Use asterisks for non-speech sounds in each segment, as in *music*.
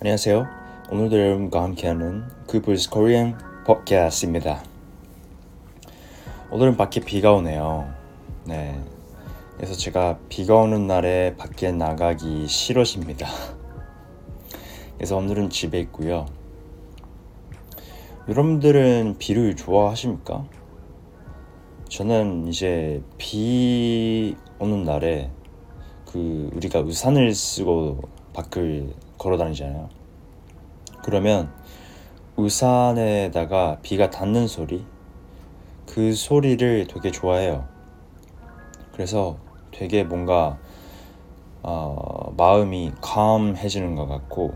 안녕하세요. 오늘도 여러분과 함께하는 그플스 코리안 팟캐스트입니다. 오늘은 밖에 비가 오네요. 네. 그래서 제가 비가 오는 날에 밖에 나가기 싫어집니다. 그래서 오늘은 집에 있고요. 여러분들은 비를 좋아하십니까? 저는 이제 비 오는 날에 그 우리가 우산을 쓰고 밖을 걸어 다니잖아요. 그러면 우산에다가 비가 닿는 소리 그 소리를 되게 좋아해요. 그래서 되게 뭔가 어, 마음이 calm해지는 것 같고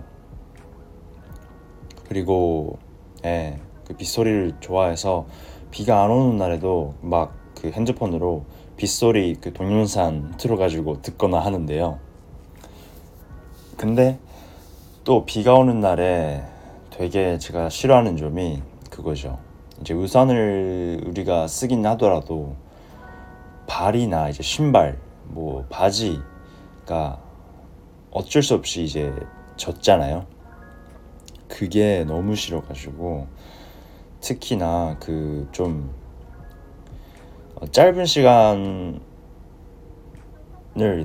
그리고 예, 그 빗소리를 좋아해서 비가 안 오는 날에도 막 그 핸드폰으로 빗소리 그 동영상 틀어가지고 듣거나 하는데요. 근데 또 비가 오는 날에 되게 제가 싫어하는 점이 그거죠. 이제 우산을 우리가 쓰긴 하더라도 발이나 이제 신발, 뭐 바지가 어쩔 수 없이 이제 젖잖아요. 그게 너무 싫어가지고 특히나 그좀 어, 짧은 시간을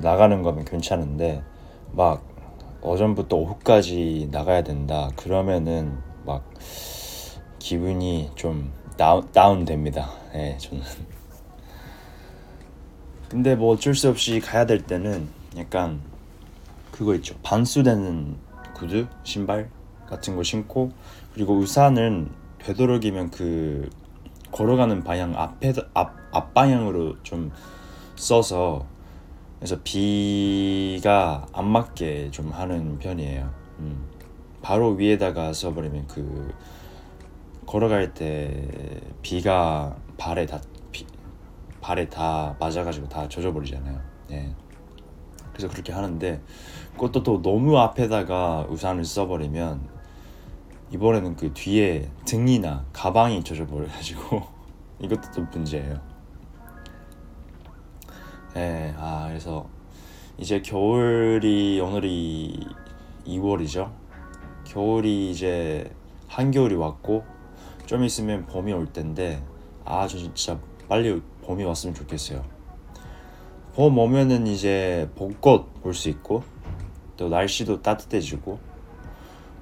나가는 거면 괜찮은데 막 어전부터 오후까지 나가야 된다 그러면은 막 기분이 좀 다운, 다운됩니다. 네, 저는. *laughs* 근데 뭐 어쩔 수 없이 가야 될 때는 약간 그거 있죠. 반수되는 구두, 신발 같은 거 신고 그리고 우산은 되도록이면 그 걸어가는 방향 앞에 앞, 앞 방향으로 좀 써서 그래서 비가 안 맞게 좀 하는 편이에요. 음. 바로 위에다가 써버리면 그 걸어갈 때 비가 발에 다 비, 발에 다 맞아가지고 다 젖어버리잖아요. 예. 그래서 그렇게 하는데 그것도 또 너무 앞에다가 우산을 써버리면 이번에는 그 뒤에 등이나 가방이 젖어버려가지고 *laughs* 이것도 좀 문제예요. 네, 아 그래서 이제 겨울이 오늘이 2월이죠. 겨울이 이제 한겨울이 왔고 좀 있으면 봄이 올 텐데 아 저 진짜 빨리 봄이 왔으면 좋겠어요. 봄 오면은 이제 벚꽃 볼 수 있고 또 날씨도 따뜻해지고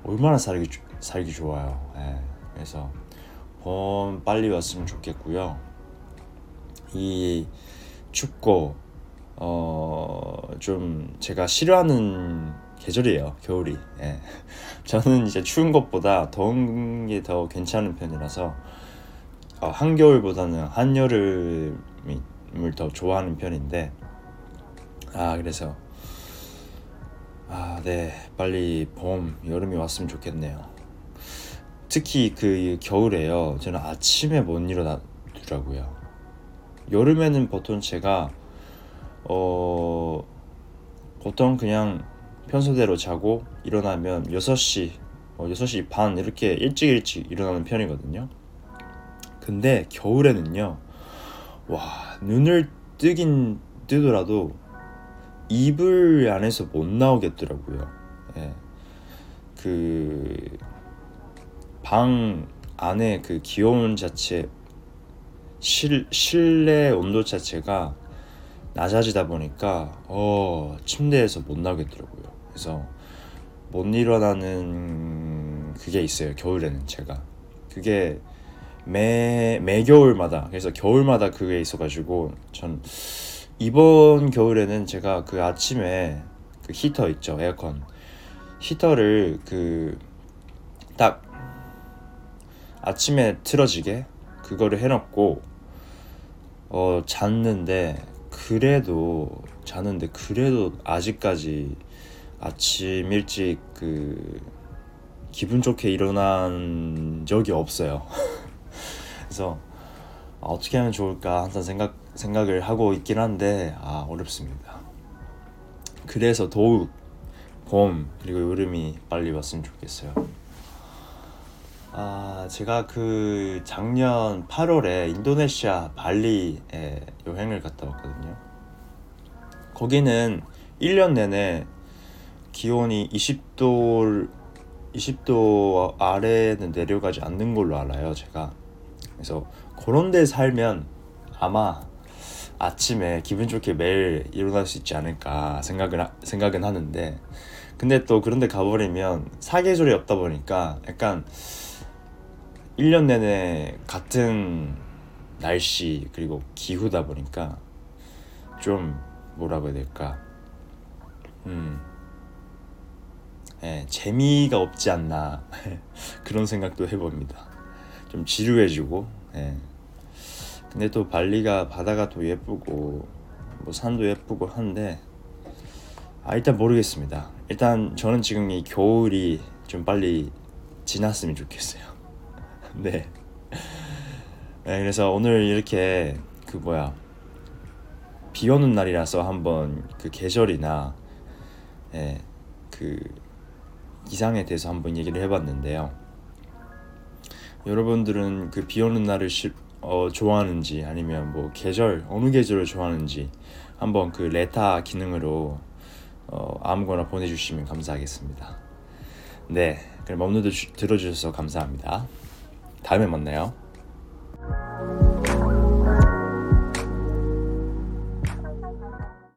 얼마나 살기 살기 좋아요. 예, 그래서 봄 빨리 왔으면 좋겠고요. 이 춥고 어 좀 제가 싫어하는 계절이에요 겨울이 예. *laughs* 저는 이제 추운 것보다 더운 게 더 괜찮은 편이라서 어, 한겨울보다는 한여름을 더 좋아하는 편인데 아 그래서 아 네 빨리 봄 여름이 왔으면 좋겠네요 특히 그 겨울에요. 저는 아침에 못 일어나더라고요. 여름에는 보통 제가 어 보통 그냥 평소대로 자고 일어나면 6시 어, 6시 반 이렇게 일찍 일찍 일어나는 편이거든요. 근데 겨울에는요. 와, 눈을 뜨긴 뜨더라도 이불 안에서 못 나오겠더라고요. 예. 그 방 안에 그 기온 자체 실, 실내 온도 자체가 낮아지다 보니까 어 침대에서 못 나오겠더라고요. 그래서 못 일어나는 그게 있어요. 겨울에는 제가 그게 매 매겨울마다 그래서 겨울마다 그게 있어가지고 전 이번 겨울에는 제가 그 아침에 그 히터 있죠 에어컨 히터를 그 딱 아침에 틀어지게 그거를 해놓고 어 잤는데 그래도 자는데 그래도 아직까지 아침 일찍 그 기분 좋게 일어난 적이 없어요. *laughs* 그래서 아, 어떻게 하면 좋을까 항상 생각 생각을 하고 있긴 한데 아 어렵습니다. 그래서 더욱 봄 그리고 여름이 빨리 왔으면 좋겠어요. 아, 제가 그 작년 8월에 인도네시아 발리에 여행을 갔다 왔거든요. 거기는 1년 내내 기온이 20도 20도 아래는 내려가지 않는 걸로 알아요, 제가. 그래서 그런 데 살면 아마 아침에 기분 좋게 매일 일어날 수 있지 않을까 생각을 하, 생각은 하는데 근데 또 그런 데 가버리면 사계절이 없다 보니까 약간 1년 내내 같은 날씨 그리고 기후다 보니까 좀 뭐라고 해야 될까? 음. 예, 재미가 없지 않나 *laughs* 그런 생각도 해봅니다. 좀 지루해지고 예. 근데 또 발리가 바다가 또 예쁘고 뭐 산도 예쁘고 한데 아 일단 모르겠습니다. 일단 저는 지금 이 겨울이 좀 빨리 지났으면 좋겠어요 네. 네 그래서 오늘 이렇게 그 뭐야 비 오는 날이라서 한번 그 계절이나 예, 그 기상에 대해서 한번 얘기를 해봤는데요. 여러분들은 그 비 오는 날을 시, 어, 좋아하는지 아니면 뭐 계절 어느 계절을 좋아하는지 한번 그 레타 기능으로 어, 아무거나 보내주시면 감사하겠습니다. 네, 그럼 오늘도 주, 들어주셔서 감사합니다. 다음에 만나요.